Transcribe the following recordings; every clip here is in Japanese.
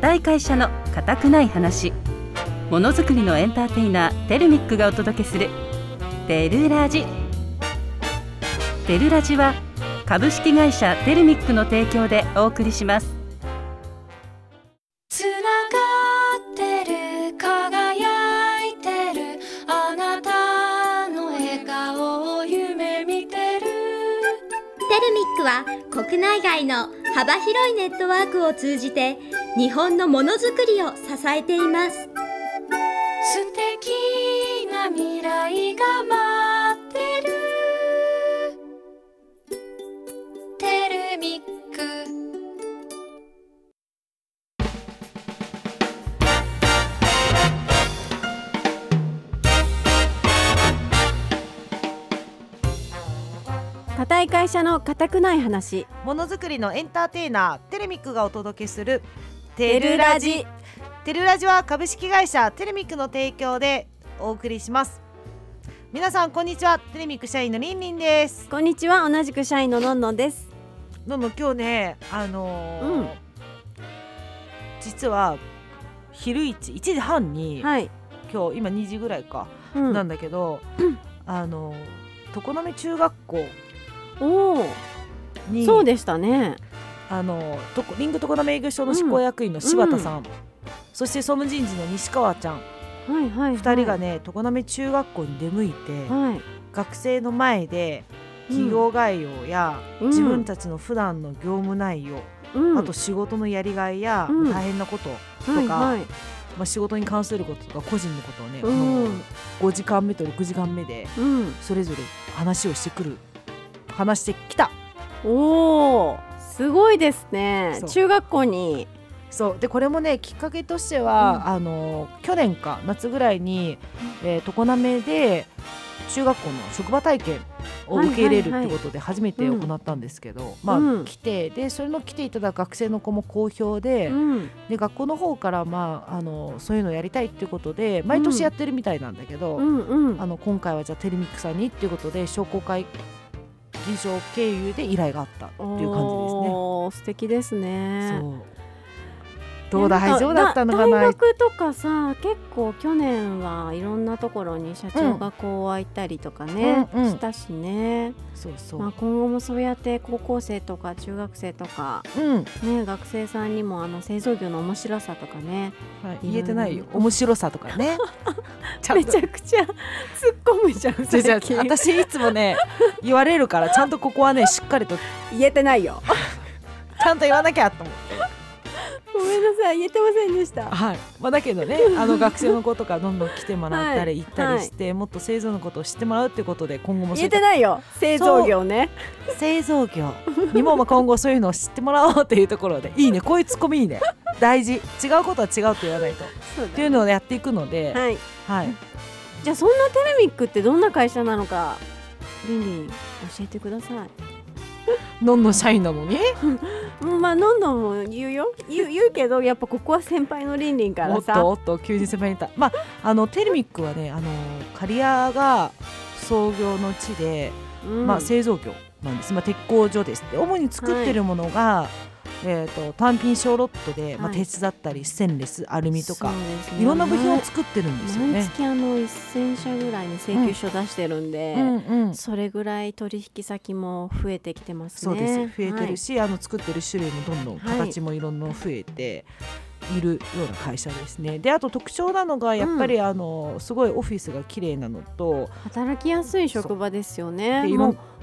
固い会社の固くない話。ものづくりのエンターテイナーテルミックがお届けする。テルラジ。テルラジは株式会社テルミックの提供でお送りします。つながってる輝いてる。あなたの笑顔を夢見てる。テルミックは国内外の幅広いネットワークを通じて日本のものづくりを支えています。素敵な未来が待ってる。テルミック。固い会社の固くない話。ものづくりのエンターテイナーテレミックがお届けするテルラジテルラジは株式会社テレミックの提供でお送りします。皆さんこんにちは。テレミック社員のりんりんです。こんにちは同じく社員ののんのんです。のんのん今日ねあのーうん。実は昼一1時半に、はい、今日今2時ぐらいか、うん。なんだけど、あのー常滑中学校おおにそうでしたねあのとこリング常滑営業所の執行役員の柴田さん、そして総務人事の西川ちゃん。はいはい、はい、2人がね常滑中学校に出向いて、はい。学生の前で企業概要や、うん。自分たちの普段の業務内容、うん。あと仕事のやりがいや、うん。大変なこととか、はいはい。まあ、仕事に関することとか個人のことをね、うん。5時間目と6時間目でうん。それぞれ話をしてくる話してきた。おおすごいですね。中学校に。そう。でこれもねきっかけとしては、うん。あの去年か夏ぐらいに、えー常滑で中学校の職場体験を受け入れるってことで初めて行ったんですけど、まあ、うん。来てでそれの来ていただく学生の子も好評で,、うん。で学校の方から、まあ、あのそういうのやりたいっていうことで毎年やってるみたいなんだけど、うんうん。あの今回はじゃあテレミックさんにっていうことで商工会議場経由で依頼があったっていう感じですね。素敵ですねどうだ大丈夫だったのか大な学とかさ結構去年はいろんなところに社長がこう開いたりとかね、うんうん。したしね、そうそう、まあ、今後もそうやって高校生とか中学生とか、うん、ね、学生さんにもあの製造業の面白さとかねはい、言えてないよ。面白さとかね。めと。ちゃくちゃ突っ込むじゃんじゃじゃ私いつもね言われるからちゃんとここはねしっかりと。言えてないよ。ちゃんと言わなきゃと思ってごめんなさい言えてませんでした。はい、まあ、だけどね あの学生の子とかどんどん来てもらったりはい。行ったりして、もっと製造のことを知ってもらうってことで今後も言えてないよ。製造業ね。製造業。にもまあ今後そういうのを知ってもらおうっていうところでいいね。こういうツッコミいいね。大事。違うことは違うと言わないと。そうっていうのをやっていくので、はい。はい、じゃあそんなテレミックってどんな会社なのかリンリン教えてください のんの社員なのに？う んまあどんどんも言うよ。言う言うけどやっぱここは先輩のリンリンからさ。おっとおっと急に先輩に言った。まああのテルミックはねあの刈谷が創業の地で、うん。まあ、製造業なんです、まあ、鉄工所です。で主に作ってるものが、えー、と単品小ロットで、まあ、はい。鉄だったりステンレスアルミとかね。いろんな部品を作ってるんですよ毎ね。月あの1000社ぐらいに請求書出してるんで、うんうん。それぐらい取引先も増えてきてますね。そうです。増えてるし、あの作ってる種類もどんどんはい。形もいろんなの増えているような会社ですね。であと特徴なのがやっぱり、あのすごいオフィスが綺麗なのとはい働きやすい職場ですよね。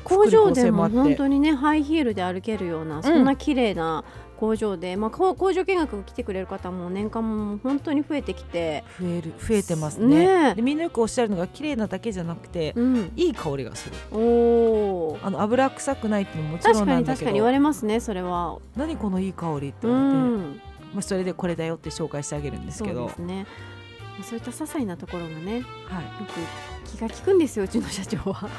工場でも本当にねハイヒールで歩けるようなそんな綺麗な工場で、まあ、工場見学来てくれる方も年間も本当に増えてきて、増える増えてますね。ねみんなよくおっしゃるのが綺麗なだけじゃなくて、うん、いい香りがする。おー。あの油臭くないってももちろ確かんなんだけに確かに言わどれますねそれは。何このいい香りってう思って、んまあ、それでこれだよって紹介してあげるんですそうけどですね。まあそういった些細なところがねよはい。く気が利くんですようちの社長は。はい。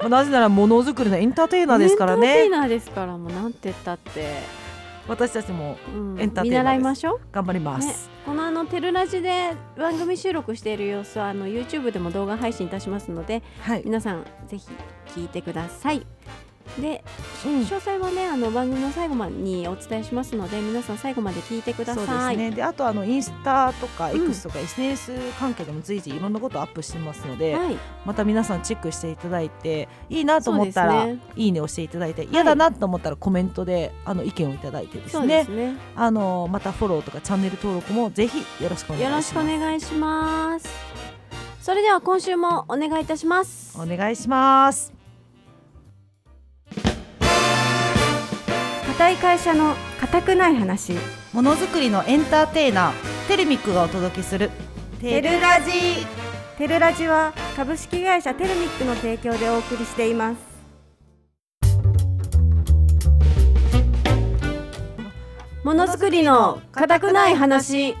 まあ、なぜならものづくりのエンターテイナーですからエンターテイねナーですからもうなんて言ったって、私たちもうん。エンターテイナーです。見習いましょう。頑張りまね。す、、このあのテルラジで番組収録している様子はあの YouTube でも動画配信いたしますのではい。皆さんぜひ聞いてくださいで、うん詳細はねあの番組の最後までにお伝えしますので皆さん最後まで聞いてくだそうさい。ですね。であとあのインスタとかうん X とか SNS 関係でも随時いろんなことをアップしてますので、はい、また皆さんチェックしていただいていいなと思ったら、ねいいねをしていただいて嫌だなと思ったらコメントであの意見をいただいてですそうねですね。あのまたフォローとかチャンネル登録もぜひよろしくお願いしますよろしくお願いします。それでは今週もお願いいたします。お願いします固い会社の固くない話。ものづくりのエンターテイナーテルミックがお届けする。テルラジ。テルラジは株式会社テルミックの提供でお送りしています。ものづくりの固くない話。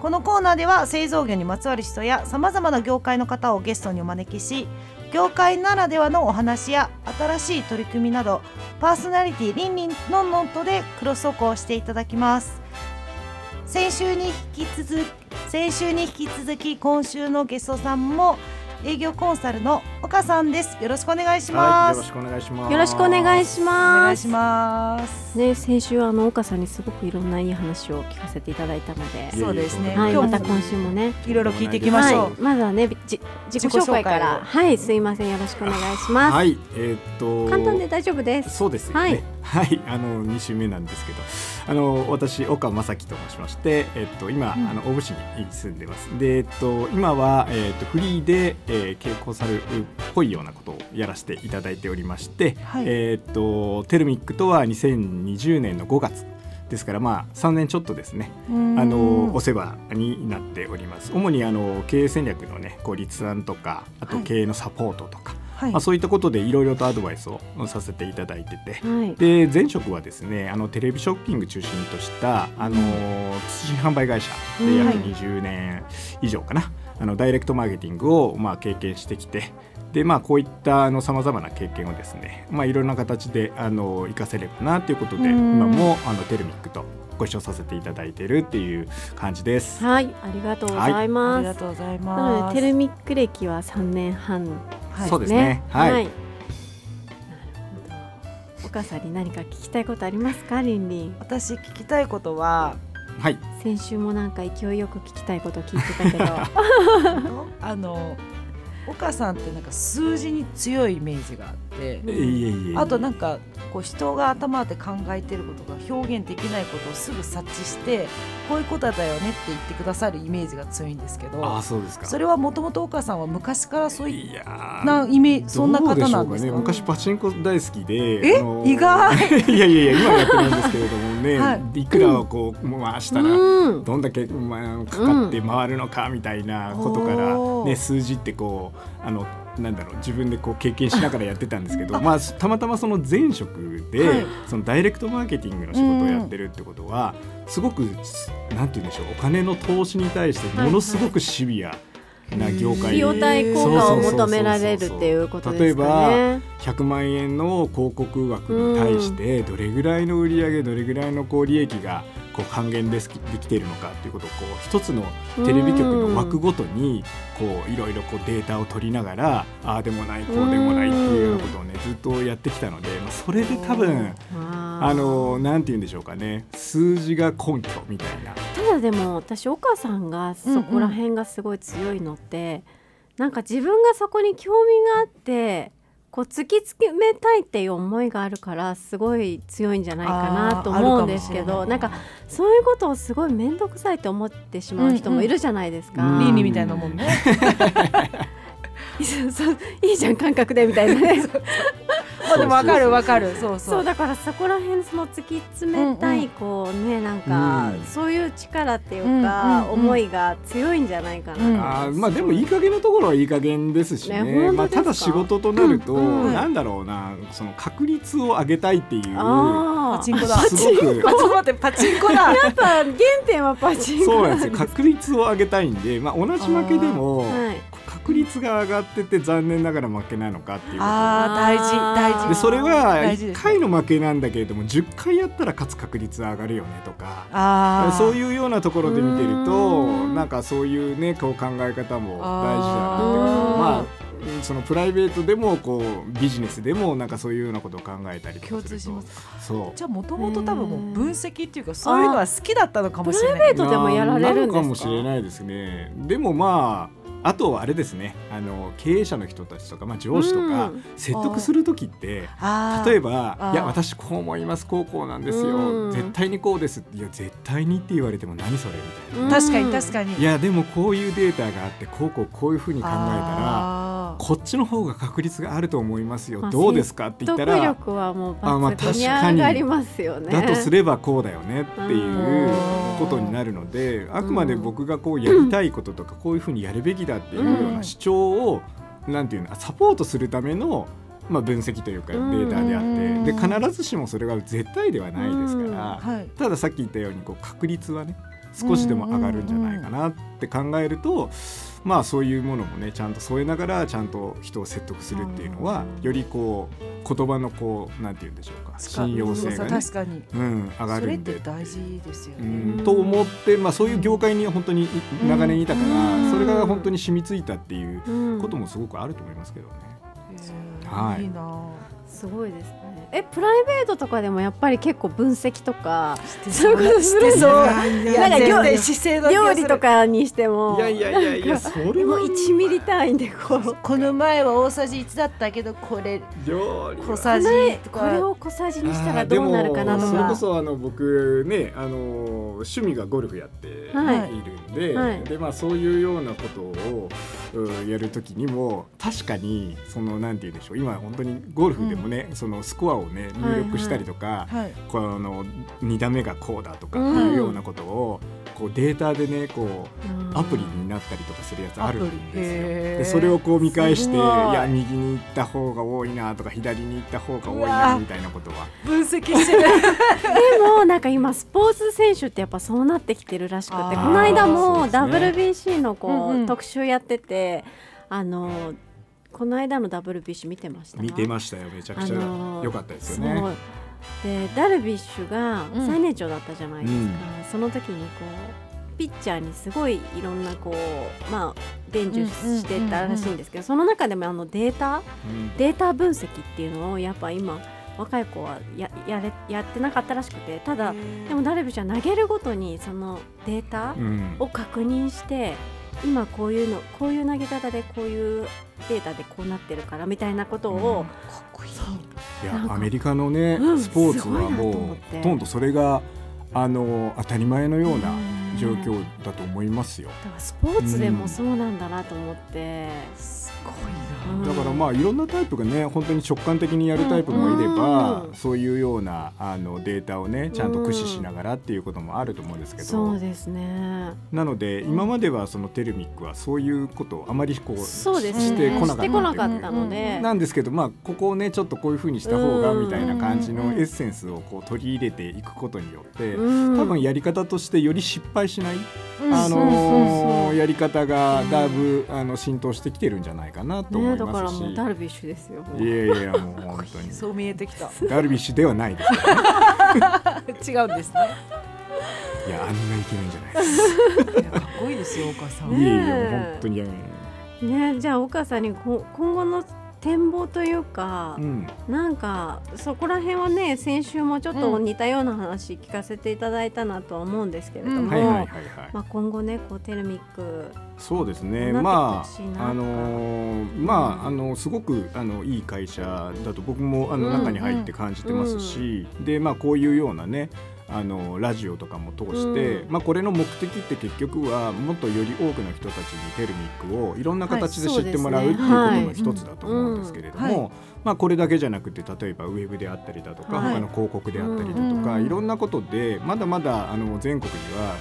このコーナーでは製造業にまつわる人やさまざまな業界の方をゲストにお招きし業界ならではのお話や新しい取り組みなどパーソナリティリンリンノンノンとでクロストークをしていただきます。先週に引き続き先週に引き続き今週のゲストさんも営業コンサルの岡さんです。よろしくお願いしはい、ます、よろしくお願いします。よろしくお願いしお願ます。いします。ね、先週あの岡さんにすごくいろんないい話を聞かせていただいたので、そうですね。はい、今日もまた今週もね、いろいろ聞いていきましょう、はい、まずはね、じ自己紹介から、はい、すいません、よろしくお願いします。はい、えーっと。簡単で大丈夫です。そうですよね。はい、あの二週目なんですけど、あの私岡正樹と申しまして、えっと今、うん。あの大府市に住んでます。で、えっと今はえっとフリーで、えー、経営コンサルっぽいようなことをやらせていただいておりまして、はい。えっとテルミックとは2020年の5月。ですからまあ3年ちょっとですねうん。あのお世話になっております。主にあの経営戦略のねこう立案とかあとはい。経営のサポートとか、はい。まあ、そういったことでいろいろとアドバイスをさせていただいててはい、で前職はですねあのテレビショッピング中心としたあの通信販売会社で約うん20年以上かな、あのダイレクトマーケティングをまあ経験してきてでまあこういったさまざまな経験をですねまあいろんな形であの活かせればなということでうん。今もあのテルミックとご一緒させていただいているっていう感じです。はい、ありがとうございあます。りがとうございなます。のでテルミック歴は3年半はい。そうですね。はい。なるほど。岡さんに何か聞きたいことありますか、リンリン？私聞きたいことははい。先週もなんか勢いよく聞きたいこと聞いてたけど、あの岡さんってなんか数字に強いイメージがあって。いえいえいえ。あとなんかこう人が頭で考えてることが表現できないことをすぐ察知してこういうことだよねって言ってくださるイメージが強いんですけあどあそうですか。それはもともと岡さんは昔からそういっいやー。なイメージそんな方なんですか？ね。昔パチンコ大好きでえ？あの意外。いやいやいや今はやってないんですけれどもね、、はい。くらをこう回したら、うん、どんだけ、まあ、かかって回るのかみたいなことから、ね、数字ってこうあのなんだろう自分でこう経験しながらやってたんですけど まあ、たまたまその前職で、はい。そのダイレクトマーケティングの仕事をやってるってことは、すごくなんて言うんでしょうお金の投資に対してものすごくシビアな業界。費用対効果を求められるっていうことですかね。100万円の広告枠に対してどれぐらいの売り上げどれぐらいのこう利益がこう還元できできているのかっていうことをこう一つのテレビ局の枠ごとにこういろいろこうデータを取りながらああでもないこうでもないっていうようなことをねずっとやってきたので、まあ、それで多分ああのなんて言うんでしょうかね数字が根拠みたいな。ただでも私岡さんがそこら辺がすごい強いのって、なんか自分がそこに興味があってこう突き詰めたいっていう思いがあるからすごい強いんじゃないかなと思うんですけどなんかそういうことをすごい面倒くさいと思ってしまう人もいるじゃないですか。うんうん倫理みたいなもんね。そうそういいじゃん感覚でみたいなね。まあでもわかるわかる。そうそ。そううだからそこら辺その突き詰めたい、こうねなんか、うん。そういう力っていうか、思いが強いんじゃないかな、うん。あーまあでもいい加減なところはいい加減ですしね。ねまあ、ただ仕事となると、なんだろうなその確率を上げたいっていうあパチンコだ。すごく。あちょっと待ってパチンコだ。やっぱ原点はパチンコそうなんですよ。確率を上げたいんで、まあ、同じ負けでも、はい確率が上がってて残念ながら負けなのかっていうああ大事大事。でそれは1大事です回の負けなんだけれども10回やったら勝つ確率は上がるよねとか。ああそういうようなところで見てるとうん。なんかそういうねこう考え方も大事だなってうんまあそのプライベートでもこうビジネスでもなんかそういうようなことを考えたりとか共すると。通しますそう。じゃあもともと多分もう分析っていうかそういうのは好きだったのかもしれない。プライベートでもやられるんですか？なのかもしれないですね。でもまああとあれですね。あの経営者の人たちとか、まあ、上司とかうん。説得する時って例えばあー「いや私こう思いますこうこうなんですよ、うん。絶対にこうです」いや絶対にって言われても何それみたいな、確かに確かに。いやでもこういうデータがあってこうこうこういうふうに考えたらこっちの方が確率があると思いますよ、まあどうですか？って言った説得ら力はもうあまあ抜群に確かに。上がりますよね。だとすればこうだよねっていうことになるのであくまで僕がこうやりたいこととかこういうふうにやるべきだっていうような主張をなんていうのサポートするためのまあ分析というかデータであうんってで必ずしもそれが絶対ではないですからはい。たださっき言ったようにこう確率はね少しでも上がるんじゃないかなって考えるとまあそういうものもねちゃんと添えながらちゃんと人を説得するっていうのはよりこう言葉のこうなんて言うんでしょうか信用性がねうん、上がるんで。て大事ですようねん、と思って、まあ、そういう業界に本当にい長年いたから、うん。それが本当に染みついたっていううん。こともすごくあると思いますけどね。はい。いいなすごいですね。えプライベートとかでもやっぱり結構分析とかそういうことするんですそうかいなんか料理とかにしても。いやいやいやいやそれもうは1ミリ単位でこう。この前は大さじ1だったけどこれ料理は。小さじ。とこれかを小さじにしたらどうなるかなとあーでもそれこか。そあの僕ねあの趣味がゴルフやってい。るはいんで,、はい。でまあ、そういうようなことをうんやる時にも確かにそのなんて言うんでしょう。今本当にゴルフでもね、そのスコアをね入力したりとか、はい。この2打目がこうだとかっていうようなことを、こうデータでねこうアプリになったりとかするやつあるんですよ。でそれをこう見返してい。や右に行った方が多いなとか左に行った方が多いなみたいなことは。分析してる。でもなんか今スポーツ選手ってやっぱそうなってきてるらしくてこの間も WBC のこう、うんうん。特集やっててあのこの間の WBC 見てました？見てましたよめちゃくちゃ。あのー良かったですよね。でダルビッシュがうん。最年長だったじゃないですか、うん。その時にこうピッチャーにすごいいろんなこうまあ伝授してたらしいんですけど、その中でもあのデータうん。データ分析っていうのをやっぱ今若い子はややれやってなかったらしくてただでもダルビッシュは投げるごとにそのデータうん。を確認して今こういうのこういう投げ方でこういうデータでこうなってるからみたいなことを、かっこいい。いやアメリカのね、うんスポーツはもうほとんどそれがあの当たり前のような状況だと思いますよ。だからスポーツでもそうなんだなと思って、すごいうん。だからまあいろんなタイプがね本当に直感的にやるタイプもいれば、うんそういうようなあのデータをねちゃんと駆使しながらっていうこともあると思うんですけど、そうですね。なので今まではそのテルミックはそういうことをあまりこうそうですね。してこなかったので、なんですけどまあここをねちょっとこういうふうにした方がうんみたいな感じのうんエッセンスをこう取り入れていくことによって、うん多分やり方としてより失敗しない、あのーやり方がだいぶあの浸透してきてるんじしないかなと思ね、いだからますし、もうダルビッシュですよ。いやいやもう本当に。そう見えてきた。ダルビッシュではないですからね。違うんですね。いやあんなイケメンじゃないです。いやかっこいいですよ岡さん、いえいねええ本当に。ね、じゃあ岡さんにこ今後の展望というか、うん。なんかそこら辺はね先週もちょっと似たような話聞かせていただいたなとは思うんですけれども、今後ねこうテルミックそうですね、まあ、あのーまあ、あの、すごく、あの、いい会社だと、僕も、あの、うん中に入って感じてますし。で、まあ、こういうようなね。あのラジオとかも通して、うん。まあ、これの目的って結局はもっとより多くの人たちにテルミックをいろんな形ではい知ってもらうっていうことの一つだと思うんですけれどはいも、まあ、これだけじゃなくて例えばウェブであったりだとか、はい。他の広告であったりだとか、うん。いろんなことでまだまだあの全国には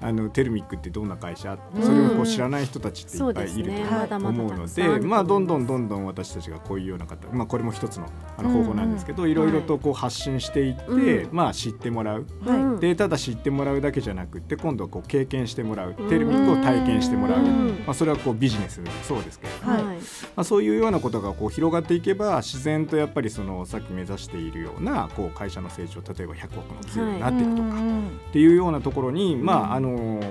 あのテルミックってどんな会社？それをこう知らない人たちっていっぱいいると思うのたくさんあると思いますでまあどんどんどんどん私たちがこういうような方、まあ、これも一つのあの方法なんですけど、いろいろとこう発信していって、うん。まあ、知ってもらう。はい。うんでただ知ってもらうだけじゃなくって今度はこう経験してもらう。テルミックを体験してもらう、うん。まあ、それはこうビジネスもそうですけれども、はい。はい。まあ、そういうようなことがこう広がっていけば自然とやっぱりそのさっき目指しているようなこう会社の成長例えば100億の企業になっていくとか、うんっていうようなところに、まああの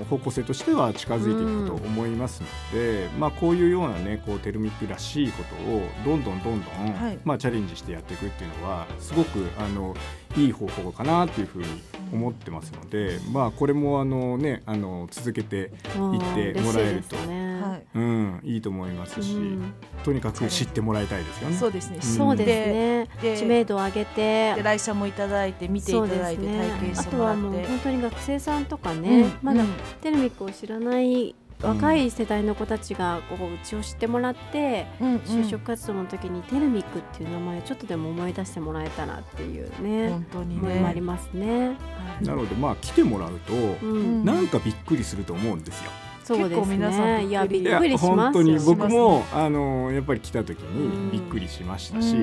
方向性としては近づいていくと思いますので、まあ、こういうようなねこうテルミックらしいことをどんどんどんどん、はい。まあ、チャレンジしてやっていくっていうのはすごくあのいい方法かなっていうふうに思ってますので、まあ、これもあの、ね、あの続けてうん行ってもらえるとねはい。うん、いいと思いますし、うん。とにかく知ってもらいたいですよね。そうですね、ん。そうですね。で知名度を上げて。で来社もいただいて見ていただいて、体験しあとてもらって。はもう本当に学生さんとかね、うん。まだうんテルミックを知らない若い世代の子たちがこううちを知ってもらって、うんうん就職活動の時にテルミックっていう名前をちょっとでも思い出してもらえたらっていうね本当に思いもありねますね。なのでまあ来てもらうと、うん、なんかびっくりすると思うんですよ。そうです結構皆さんびっくね。りいやびっいやくりしますよ。本当に僕も、ねあのやっぱり来た時うんにびっくりしましたし、う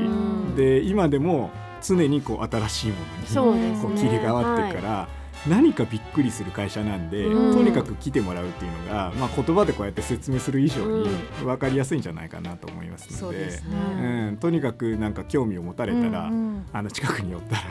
んで今でも常にこう新しいものにそうですね。こう切り替わってるから、何かびっくりする会社なんで、うん。とにかく来てもらうっていうのが、まあ、言葉でこうやって説明する以上にう分かりやすいんじゃないかなと思いますので。そうですね、うん、とにかくなんか興味を持たれたら、うんうん。あの近くに寄ったら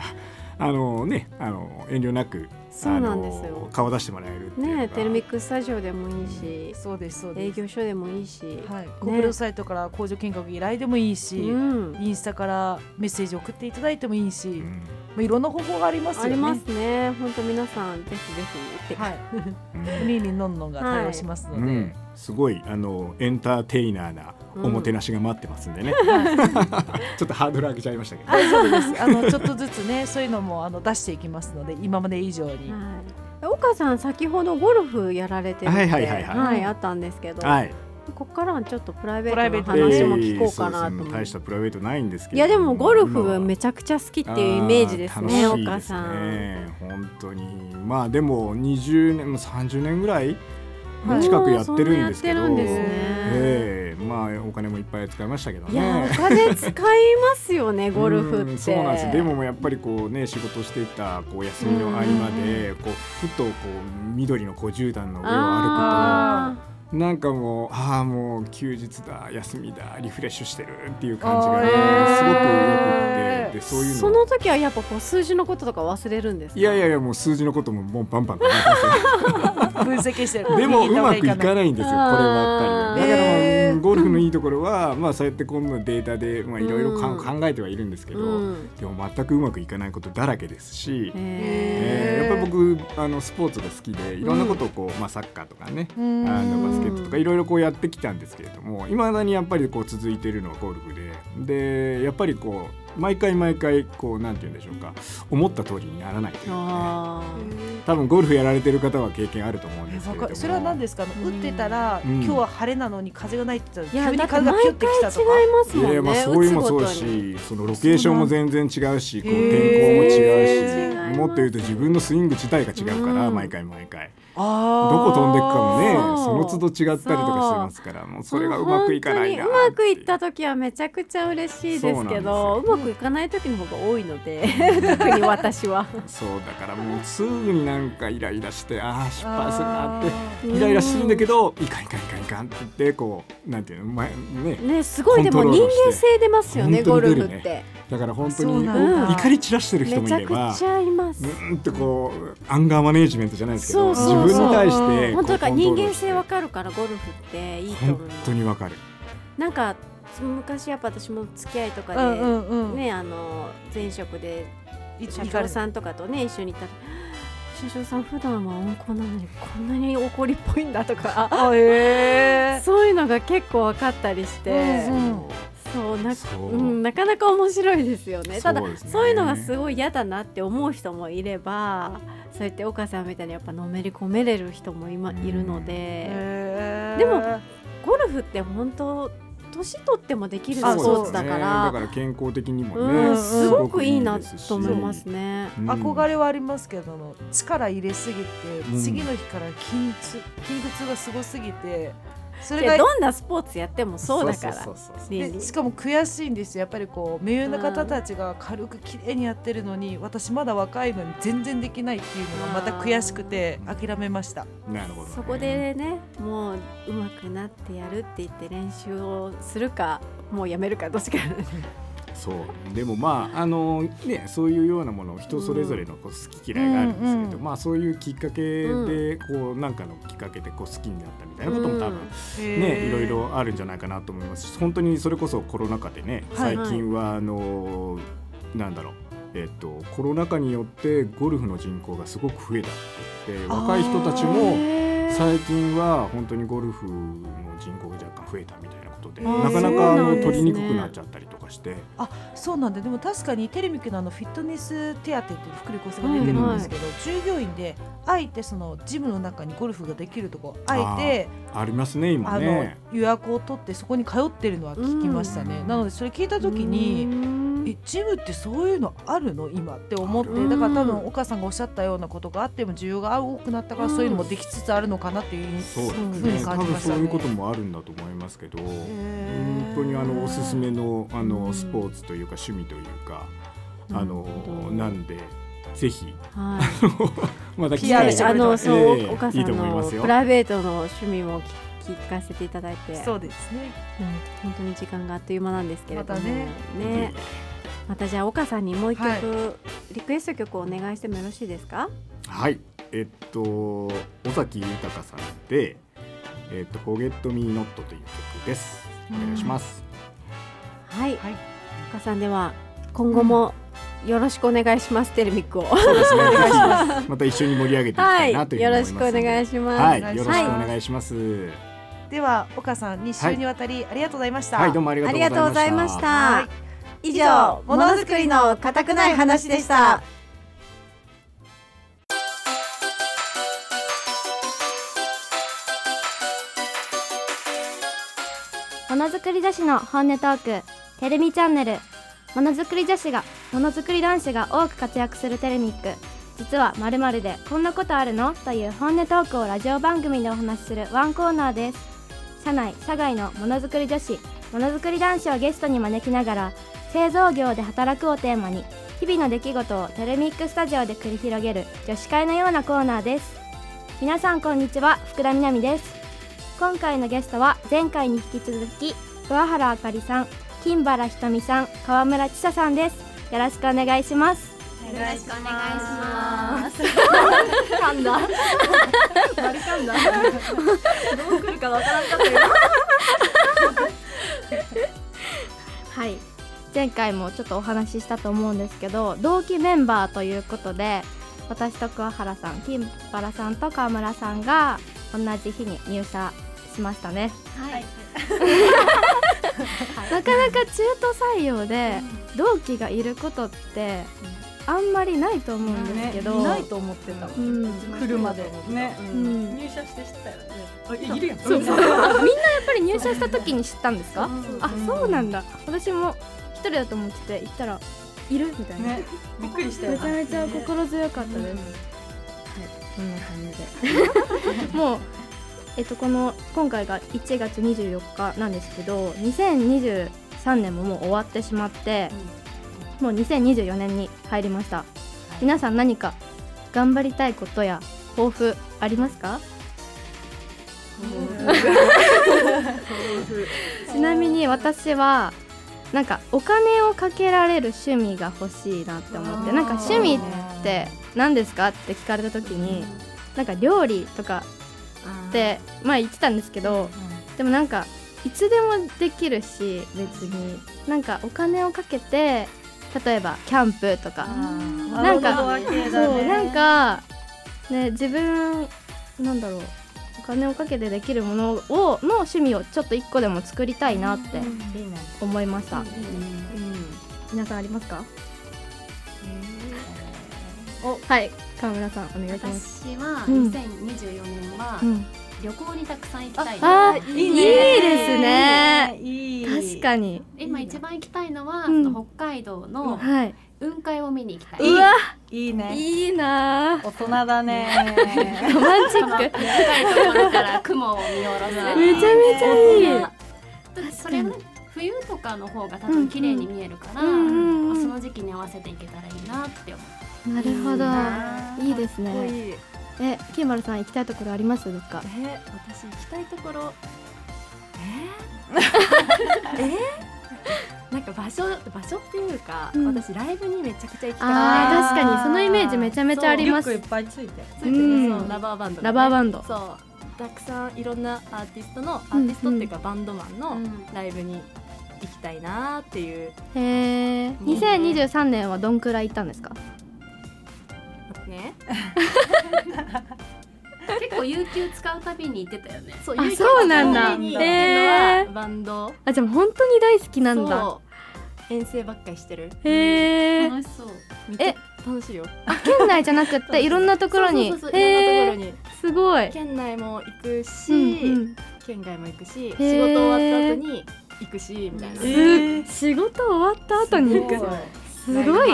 あのねあの遠慮なくそうなんですよ。あの顔出してもらえるねテルミックスタジオでもいいし、そうですそう営です。業所でもいいし、はい、国領サイトから工場見学依頼でもいいし、うん、インスタからメッセージ送っていただいてもいいし、うん。まあ、いろんな方法がありますよね。ありますね。本当皆さんぜひぜひ行って。はい、うん。リーリンのんのんが対応しますので、うん、すごいあのエンターテイナーなおもてなしが待ってますんでね、ちょっとハードル上げちゃいましたけど、大丈夫です。あのちょっとずつね、そういうのもあの出していきますので、今まで以上に。はい。岡さん先ほどゴルフやられてるって、はいはいはいはいあったんですけど、はいここからはちょっとプライベプライベートの話も聞こうかなとえーそうですね思って。大したプライベートないんですけいどやでもゴルまあフめちゃくちゃ好きっていうイメージですね、岡さ楽しいですん。ね本当にまあでも20年も30年ぐらいはい。近くやってるんですけど、ね。ええ。まあお金もいっぱい使いましたけどいやねお金使いますよね ゴルフって。うんそうなんです。でもやっぱりこうね仕事していたこう休みの合間でこうふとこう緑のこう絨毯の上を歩あくとなんかもうああもう休日だ休みだリフレッシュしてるっていう感じがねすごくよくてでそういうそのの時はやっぱこう数字のこととか忘れるんですか？いやいやいやもう数字のことももうバンバン考えてますよ分析してる。でもうまくいかないんですよ。こればっかりは。だから、ゴルフのいいところは、まあ、そうやって今度データでまあいろいろ考えてはいるんですけど、うん。でも全くうまくいかないことだらけですし、へえー。やっぱり僕あのスポーツが好きでいろんなことをこう、まあ、サッカーとかねうん。あのバスケットとかいろいろこうやってきたんですけれどもいまだにやっぱりこう続いているのはゴルフで。でやっぱりこう毎回毎回こうなんて言うんでしょうか思った通りにならないというかね。あ多分ゴルフやられてる方は経験あると思うんですけれどそれは何ですか、打ってたら、うん。今日は晴れなのに風がないって言ったら急にやだって毎風がピュッて回違いきたとかますもんね。まあそういうのもそうだしそのロケーションも全然違うしこう天候も違うし、もっと言うと自分のスイング自体が違うから、うん。毎回毎回。あどこ飛んでいくかもね。その都度違ったりとかしてますからもうそれがうまくいかないなう。まくいった時はめちゃくちゃ嬉しいですけどそううまくいかない時の方が多いので特に私は。そうだからもうすぐになんかイライラしてああ失敗するなってうんイライラするんだけどいかんいかんいかんいかんって言ってこうなんていうの前ねねすごいでも人間性出ますよね。ゴルフってだから本当に怒り散らしてる人めちゃもいればくちゃいます。うーんってこうアンガーマネージメントじゃないですけど自分に対して本当だか人間性わかるからゴルフっていいと思本います当にわかるなんか昔やっぱ私も付き合いとかで、うんうんうん。ねあの前職でい社長さんとかとね一緒に行ったら社長さん普段は温厚なのにこんなに怒りっぽいんだとか。えそういうのが結構分かったりして、うんうんそうなそう。うん、なかなか面白いですよね。ただそういうのがすごい嫌だなって思う人もいればそうやって岡さんみたいにやっぱのめり込めれる人も今いるので、でもゴルフって本当年取ってもできるスポあそうーツだかね。らだから健康的にもうんねす。ごくいいなと思いますね。うん。憧れはありますけども力入れすぎて、うん。次の日から筋痛筋痛がすごすぎてそれがどんなスポーツやってもそうだからしかも悔しいんです。よやっぱりこう目上の方たちが軽く綺麗にやってるのに私まだ若いのに全然できないっていうのがまた悔しくて諦めました。なるほどね。そこでねもう上手くなってやるって言って練習をするかもうやめるかどっちかそう。でもまああのねそういうようなもの人それぞれのこう好き嫌いがあるんですけど、うん。うんまあそういうきっかけでこうなんかのきっかけでこう好きになったみたいなことも多分ね、いろいろあるんじゃないかなと思います。し本当にそれこそコロナ禍でねはい最近はあのなんだろうえっとコロナ禍によってゴルフの人口がすごく増えたって言って若い人たちも最近は本当にゴルフの人口が若干増えたみたいなことでなかなかあの取りにくくなっちゃったりとかして。そうなんででも確かにテレビ局のあのフィットネス手当っていう福利厚生が出てるんですけど、従業員であえてそのジムの中にゴルフができるとこあえてありますね今あのね。予約を取ってそこに通ってるのは聞きましたね、うん。なのでそれ聞いた時にえジムってそういうのあるの？今って思って。だから多分お母さんがおっしゃったようなことがあっても需要が多くなったからそういうのもできつつあるのかなっていうふうね。に多感じましたね。分そういうこともあるんだと思いますけど、本本当にあのおすすめのあうん。のスポーツというか趣味というか、あのなんでぜひはい。また機会あの そう、ええお母さんのプライベートの趣味も聞聞かせていただいて、そうですね。うん。本当に時間があっという間なんですけれども、またね。ねまたじゃあ岡さんにもう一曲、はいリクエスト曲をお願いしてもよろしいですか？はい、えっと尾崎豊さんでえっとフォゲットミーノットという曲です。お願いします。はい、はい岡さんでは今後もよろしくお願いします、テレミックを。そうですね。お願いします。また一緒に盛り上げていきたはいなというい、ふうに思います。よろしくお願いします。はい、よろしくお願いします。では岡さん2週にわたりありがとうございました、はい、どうもありがあとうりがとうございまし。た。以上、ものづくりの固くない話でした。ものづくり女子の本音トークテレミチャンネル。ものづくり女子がものづくり男子が多く活躍するテレミック。実はまるでこんなことあるの？という本音トークをラジオ番組でお話しするワンコーナーです。社内社外のものづくり女子ものづくり男子をゲストに招きながら製造業で働くをテーマに日々の出来事をテレミックスタジオで繰り広げる女子会のようなコーナーです。皆さんこんにちは福田みなみです。今回のゲストは前回に引き続き桑原あかりさん金原ひとみさん川村千沙さんです。よろしくお願いします。よろしくお願いします。噛んだ。バリ噛んだ。どう来るかわからんかったよ。はい前回もちょっとお話ししたと思うんですけど同期メンバーということで私と桑原さん金原さんと川村さんが同じ日に入社しましたね。はい。なかなか中途採用で同期がいることってあんまりないと思うんですけど、いないと思ってた、うん。来るまでね、うん。入社して知ったよね。あいるやんそう。そうみんなやっぱり入社した時に知ったんですか、あそうなんだ。私も一人だと思ってて行ったらいる？みたいな、ね。びっくりしためちゃめちゃ心強かったです、はいこんな感じで。もうえっとこの今回が1月24日なんですけど2023年ももう終わってしまって、もう2024年に入りました、皆さん何か頑張りたいことや抱負ありますか？ちなみに私はなんかお金をかけられる趣味が欲しいなって思ってなんか趣味って何ですかって聞かれた時になんか料理とかってまあ言ってたんですけどでもなんかいつでもできるし別に。なんかお金をかけて例えばキャンプとか。なんかそうなんかね自分なんだろうお金をかけてできるものをの趣味をちょっと一個でも作りたいなって思いました、皆さん。ありますか、おはい川村さん。お願いします私はうん。2024年はうん。旅行にたくさん。行きたいあいいですねい確かに今一番行きたいのは、北海道のはい雲海を見に行きたい。うわ。いいね。いいな。あ大人だね。ロマンチック。高いところから雲を見下ろす。めちゃめちゃいい。それは冬とかの方が多分綺麗に見えるから、その時期に合わせていけたらいいなって思う。なるほど。いいですね。え金丸さん行きたいところあります？かえ私行きたいところ なんか場所場所っていうか、うん。私ライブにめちゃくちゃ行きたくて確かにそのイメージめちゃめちゃあります。いっぱいついてついてる。うんそうラバーバンドがね、ラバーバンド。そう。たくさんいろんなアーティストのアーティストっていうかバンドマンのライブに行きたいなっていう、へえ2023年はどんくらい行ったんですか？ね 結構有給使うたびに行ってたよね。あそう有給そうなんだ。へーっていうのはバンド。あじゃあ本当に大好きなんだ。そう。遠征ばっかりしてる。へえ楽しそう。めっちゃ楽しいよ。県内じゃなくってい。ろんなところに。そうそうそういろんなところに。すごい。県内も行くし、うんうん。県外も行くし仕へ事ー終わった後に行くしみたいな、仕事終わった後に行く。すごい。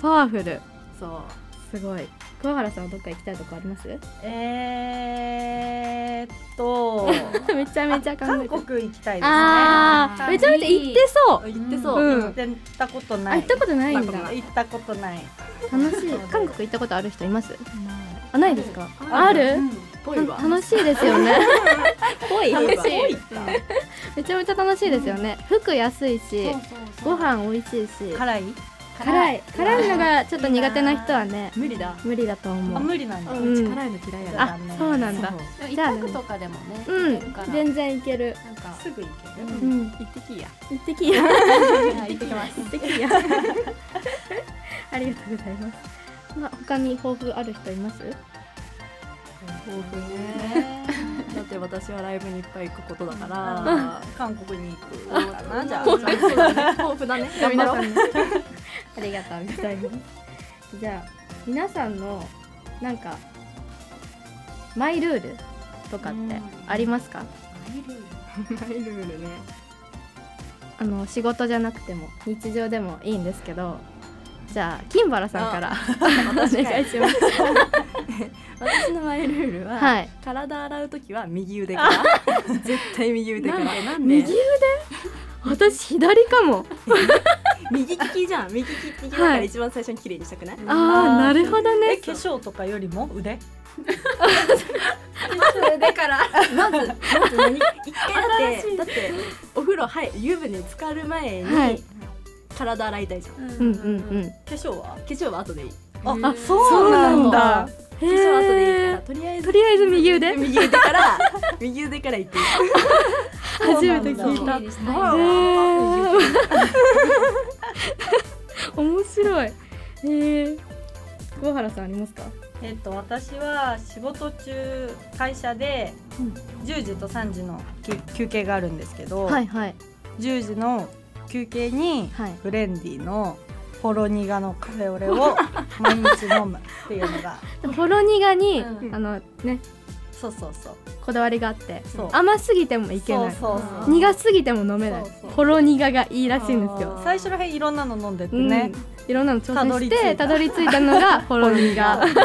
パワフル。そう。すごい桑原さんはどっか行きたいとこあります？えーっと。めちゃめちゃ韓て国行きたいですね。あーめちゃめちゃ行ってそう。行ってそう、うん。行ったことない。あ行ったことないんだ。行ったことない。楽しい。韓国行ったことある人います？あないですか？ある。ぽいわ。た楽しいですよね。ぽい楽しい。めちゃめちゃ楽しいですよね。服安いしご飯美味しいし。辛い？辛い。辛い。のがちょっと苦手な人はね無理だ。無理だとあ思う。無理なんだ。うん、辛いの嫌いやあそうなんだ。じゃあ一泊とかでもねうん。全然いける。なんかすぐ行ける。うん。行ってきいや。行ってきや。はい行ってきます。行ってきや。ありがとうございます。まあ他に抱負ある人います？豊富ね。だって私はライブにいっぱい行くことだから、韓国に行くかな。じゃあそうだね。頑張ろうありがとうございます。じゃあ皆さんのなんかマイルールとかってありますか？マイルール。ね。あの仕事じゃなくても日常でもいいんですけどじゃあ金原さんから お願いします。私のマイルールは、はい。体洗う時は右腕から。絶対右腕から。なん右腕私左かも右利きじゃん。右利きだから一番最初に綺麗にしたくない、ああなるほどね。え化粧とかよりも腕？だから。まずまず何？一回だってだってお風呂はい湯船に浸かる前に、はい。体洗いたいじゃん。うんうんうん。化粧は？化粧は後でいい。ああそうなんだ化粧は後でいいからへとりあえず。とりあえず右腕？右腕から 右腕からいっていい。初めて聞いた。綺麗にしたいへー。面白い。へえ桑原さんありますか？えっと私は仕事中会社で10時と3時の休休憩があるんですけど、はいはい。10時の休憩にはい。ブレンディのほろ苦のカフェオレを 毎日飲むっていうのが。ほろ苦に、うん。あのね。そうそうそう。こだわりがあってそう。甘すぎてもいけない。そうそうそう。苦すぎても飲めない。そうそう。ほろ苦がいいらしいんですよ。最初らへんいろんなの飲んでてうん。ね、いろんなの挑戦しり着いた。てたどり着いたのが ほろ苦。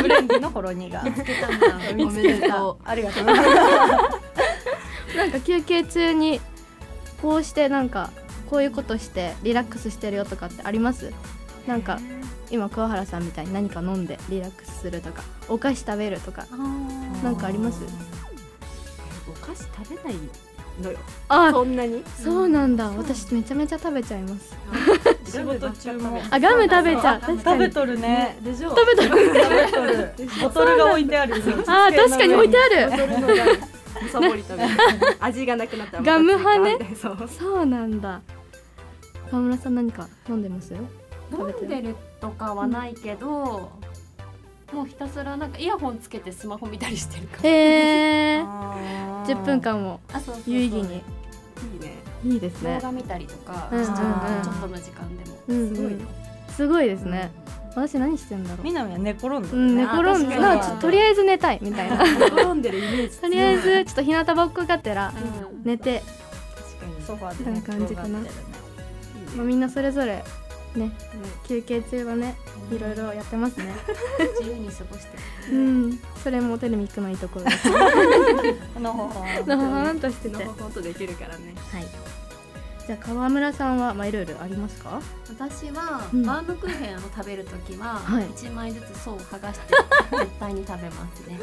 ブレンディのほろ苦。おめでと ありがとうございます。なんか休憩中にこうしてなんかこういうことしてリラックスしてるよとかってあります？なんか今桑原さんみたいに何か飲んでリラックスするとかお菓子食べるとかなんかあります？お菓子食べないのよ。あそんなに？そうなんだ。私めちゃめちゃ食べちゃいます。仕事中も。あガム食べちゃう。食べとるね。でしょ？食べた食べとる。ボトルが置いてあるあー確かに置いてある。サボり食べる 味がなくなったらガム派ね。そう。そうなんだ。川村さん何か飲んでます？飲んでるとかはないけど、もうひたすらなんかイヤホンつけてスマホ見たりしてるから。へえあー。10分間も。あそうそうそう。有意義に。いいね。いいですね。動画見たりとかうんうんうん。しちゃうちょっとの時間でも、うんうん。すごいよ。すごいですね。私何してんだろう。みなみは寝転んでうん、寝転んでなんととりあえず寝たいみたいな。転んでるイメージとりあえずちょっと日向ぼっこがてらうん。寝て、確かに。ソファーでみたいな感じかな。転がってるね。まあ、みんなそれぞれね。休憩中はねいろいろやってますね。自由に過ごして。るうん。それもテレミックのいいところです。のほほんのほほんとしててのほほんとできるからね。はいじゃあ川村さんはまあいろいろありますか？私は、うん。バームクーヘンを食べるときは、はい。一枚ずつ層を剥がして 絶対に食べますね。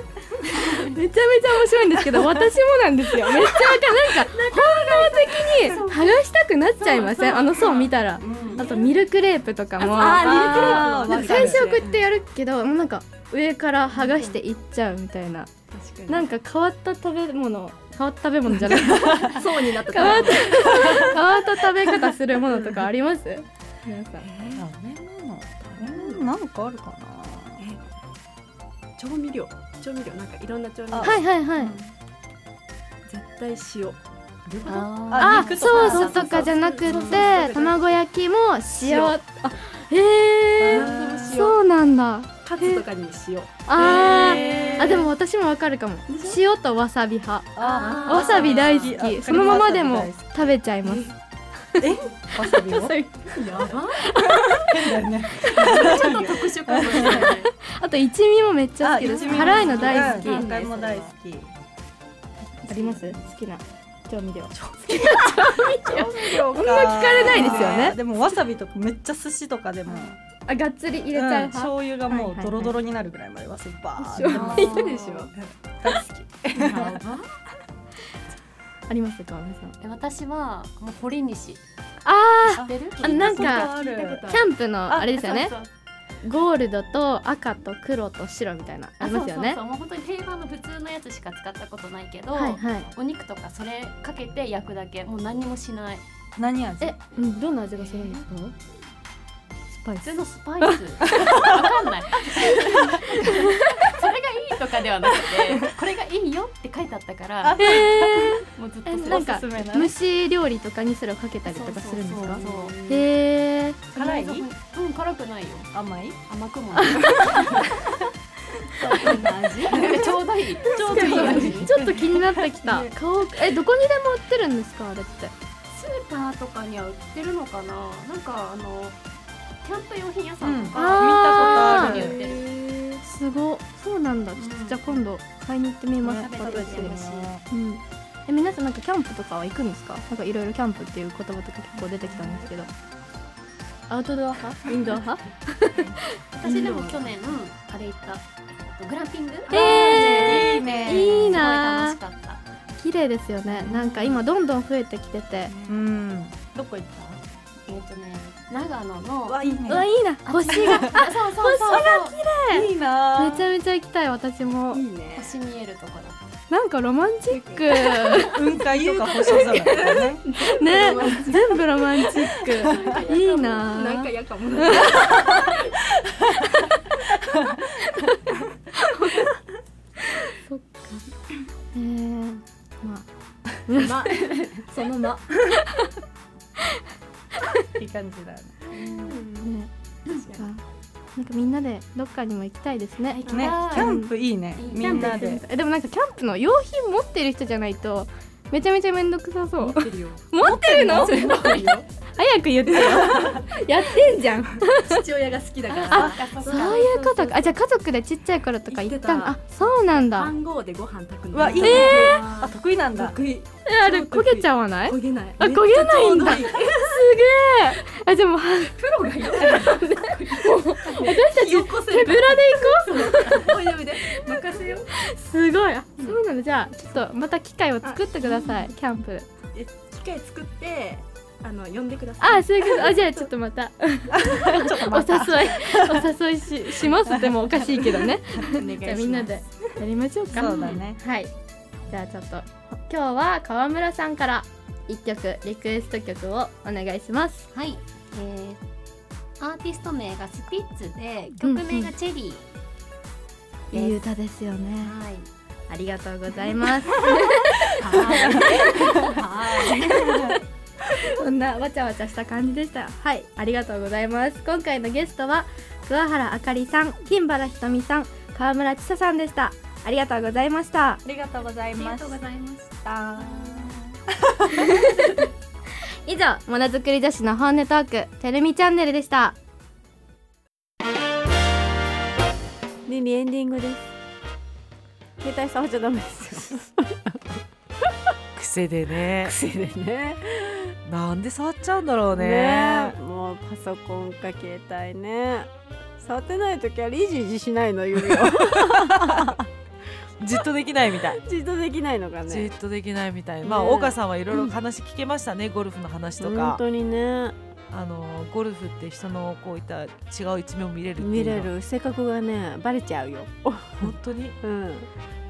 めちゃめちゃ面白いんですけど私もなんですよ。めっちゃわかる。なんか本能的に剥がしたくなっちゃいません？あの層見たら。あとミルクレープとかも。あーミルクレープ最初こうやってやるけどもうなんか上から剥がしていっちゃうみたいな。確かに。なんか変わった食べ物変わった食べ物じゃない。層になった。変わった変わった食べ方するものとかあります？皆さん食べ物食べ物なんかあるかな。調味料。調味料。なんかいろんな調味料。はいはいはい。絶対塩。あソースとか。じゃなくて卵焼きも塩。あへえそうなんだカツとかに塩あへー。ーあでも私もわかるかも。塩とわさび派。あわさび大好あきそのままでも食べちゃいます。わさびを？わさびやば。ちょっと特殊かもしれない。あと一味もめっちゃ好きです。辛いの大好き。うん今回も大好き。あります？好きな。調味料。そんな聞かれないですよね。でもわさびとかめっちゃ寿司とかでもあがっつり入れちゃううん派？醤油がもうドロドロになるぐらいまでわさびバーって醤油でしょ？大好き。ありますか皆さん？え私はもう堀西。あ知ってる？あなんかキャンプのあれですよね？ゴールドと赤と黒と白みたいなありますよね？そうそうそう。もう本当に定番の普通のやつしか使ったことないけど、はいはい。お肉とかそれかけて焼くだけ。もう何にもしない。何味？え、うん、どんな味がするんですか？スパイス。普通のスパイス。わかんない。それがいいとかではなくてこれがいいよって書いてあったからもうずっとなんか蒸し料理とかにそれをかけたりとかするんですか？へえ辛いうん辛くないよ。甘い？甘くもない。ちょうどいい。ちょうどいい味。ちょっと気になってきた。顔えどこにでも売ってるんですかあれって？スーパーとかには売ってるのかな？なんかあのキャンプ用品屋さんとか、見たことあるに売ってる。すごそうなんだ。ちょっとじゃあ今度買いに行ってみます、食べてみてほしいうん。え皆さんなんかキャンプとかは行くんですか？なんかいろいろキャンプっていう言葉とか結構出てきたんですけど。アウトドア派？インドア派？私でも去年あれ行った。えっとグランピング？えー。いいねいいなー。すごい楽しかった。綺麗ですよね。なんか今どんどん増えてきてて。うん。どこ行っえっとね長野のたわいいね。うわいいな。星があそうそうそうそう。いいな。めちゃめちゃ行きたい私も。いいね。星見えるとこだなんかロマンチック。雲海とか星空とかね。ね。全部ロマンチック。いいな。なんか嫌かも。そっか。えー、まあ。ま そのまいい感じだね。ね。そっかなんかみんなでどっかにも行きたいですね。ねキャンプいいね。みんなで。えでもなんかキャンプの用品持ってる人じゃないとめちゃめちゃめんどくさそう。持ってるよ。持ってるの？早く言ってよ。やってんじゃん。父親が好きだから。あそういうことか。あじゃあ家族でちっちゃい頃とか行ったあそうなんだ。番号でご飯炊くの。うわいいね。えあ得意なんだ。得意。えあれ焦げちゃわない？焦げない。あ焦げないんだげえあでもプロがいる。私たち手ぶらで行こおいでおいで。任せよう。うすごいあそうなんだじゃあちょっとまた機会を作ってください。キャンプ。え機械作ってあの呼んでください。あそういうこと。あじゃあちょっとまた。お誘い。お誘いしします。ってもおかしいけどね。じゃあみんなでやりましょうか。そうだね。はい。じゃあちょっと今日は川村さんから一曲リクエスト曲をお願いします。はい、えー、アーティスト名がスピッツで曲名がチェリーです、いい歌ですよね。はい。ありがとうございます。そんなわちゃわちゃした感じでした。はい。ありがとうございます。今回のゲストは桑原あかりさん金原ひとみさん川村千沙さんでした。ありがとうございました。ありがとうございますありがとうございました 以上ものづくり女子の本音トークてるみチャンネルでした。リリエンディングです。携帯触っちゃダメです。よ 癖でね。癖でねなんで触っちゃうんだろうね。ねもうパソコンか携帯ね。触ってない時はイジイジしないの指を じっとできないみたい。じっとできないのかじねっとできないみたい。まあね岡さんはいろいろ話聞けましたね、ゴルフの話とか。本当にね。あのゴルフって人のこういった違う一面を見れる見れる。性格がねバレちゃうよ。本当に？うん。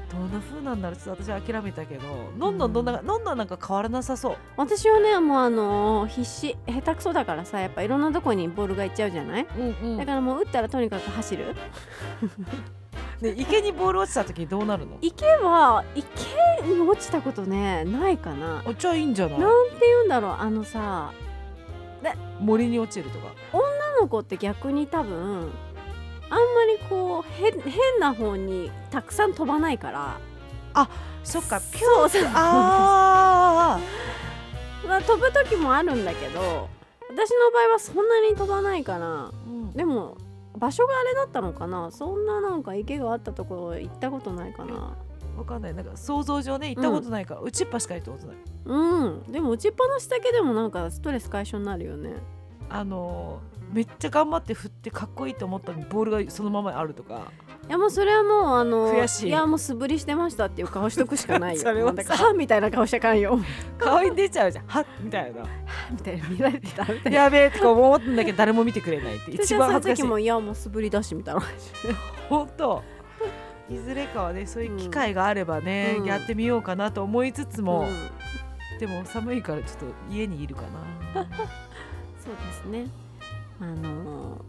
どんな風なんだろう。ちょっと私は諦めたけど。どんどんどんなどん。どんなんか変わらなさそう。私はねもうあのー必死下手くそだからさやっぱいろんなとこにボールが行っちゃうじゃない、うんうん。だからもう打ったらとにかく走るで池にボール落ちた時どうなるの？池は池に落ちたことねないかな。お茶いいんじゃない？なんて言うんだろうあのさ森に落ちるとか？女の子って逆に多分あんまりこう変変な方にたくさん飛ばないから。そっかピュそう。そうあまあ、飛ぶ時もあるんだけど私の場合はそんなに飛ばないから。ー、うん。でも場所があれだったのかな？そんななんか池があったところ行ったことないかな。わかんない。なんか想像上ね行ったことないから、打ちっぱしか行ったことない。うん。でも打ちっぱなしだけでもなんかストレス解消になるよね。あのーめっちゃ頑張って振ってかっこいいと思ったのにボールがそのままあるとかいやもうそれはもうあの悔しい。やもう素振りしてましたっていう顔しとくしかないよ。それはさだからはみたいな顔しちゃかんよ。顔に出ちゃうじゃん。はっみたいな。みたいな見られてたみたいな。やべえとか思ったんだけど誰も見てくれないって一番恥ずかしい。時もいやもう素振りだしみたいな。本当。いずれかはねそういう機会があればね、うん。やってみようかなと思いつつも、うん。でも寒いからちょっと家にいるかな。そうですね。あの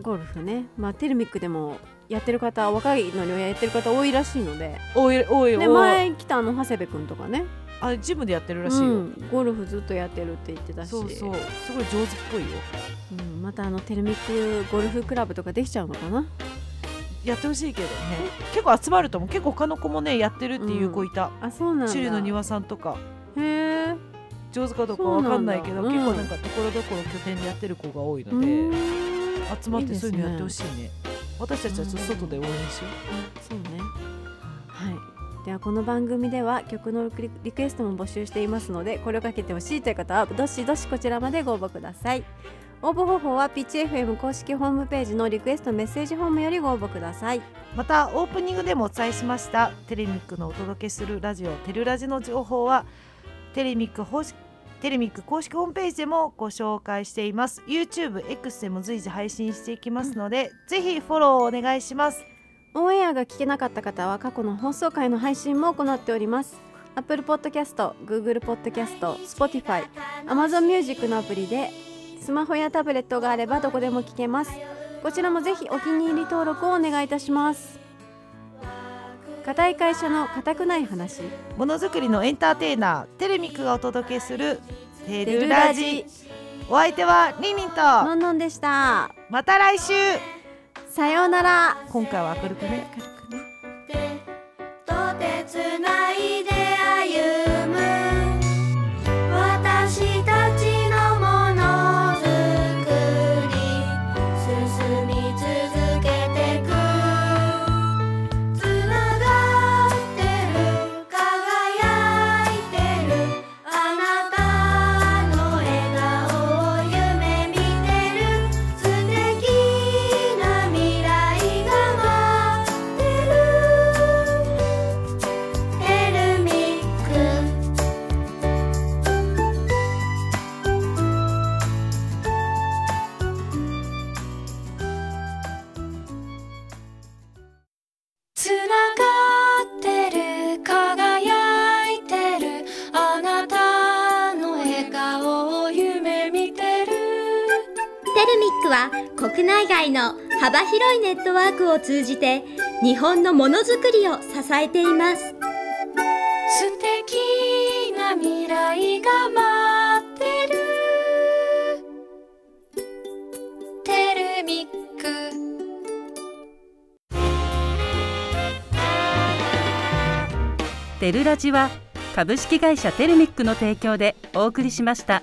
ゴルフね。まあテルミックでもやってる方若いのにやってる方多いらしいので。おいおいで前来たあの長谷部君とかね、あジムでやってるらしいよ、うん、ゴルフずっとやってるって言ってたし。そうそう。すごい上手っぽいよ。うん、またあのテルミックゴルフクラブとかできちゃうのかな？やってほしいけどね。結構集まると思う。結構他の子もねやってるっていう子いた、あそうなんだ。チルの庭さんとか。へえ。上手かどうかわかんないけどそうなんだ。結構なんかところどころ拠点でやってる子が多いので、集まってそういうのやってほしいね私たちはちょっと外で応援しよそうね。はい。ではこの番組では曲のリリクエストも募集していますのでこれをかけてほしいという方はどしどしこちらまでご応募ください。応募方法はピッチ FM 公式ホームページのリクエストメッセージフォームよりご応募ください。うまたオープニングでもお伝えしました。テレミックのお届けするラジオテルラジの情報はテレミックテレミック公式ホームページでもご紹介しています。YouTube、X でも随時配信していきますので、ぜひフォローお願いします。オンエアが聞けなかった方は過去の放送回の配信も行っております。Apple Podcast、Google Podcast、Spotify、Amazon Music のアプリでスマホやタブレットがあればどこでも聞けます。こちらもぜひお気に入り登録をお願いいたします固い会社の固くない話。ものづくりのエンターテイナーテレミックがお届けするテルラジ。お相手はリンリンと。のんのんでした。また来週。さようなら。今回は明るくねを通じて日本のものづくりを支えています。素敵な未来が待ってる。テルミック。テルラジは株式会社テルミックの提供でお送りしました。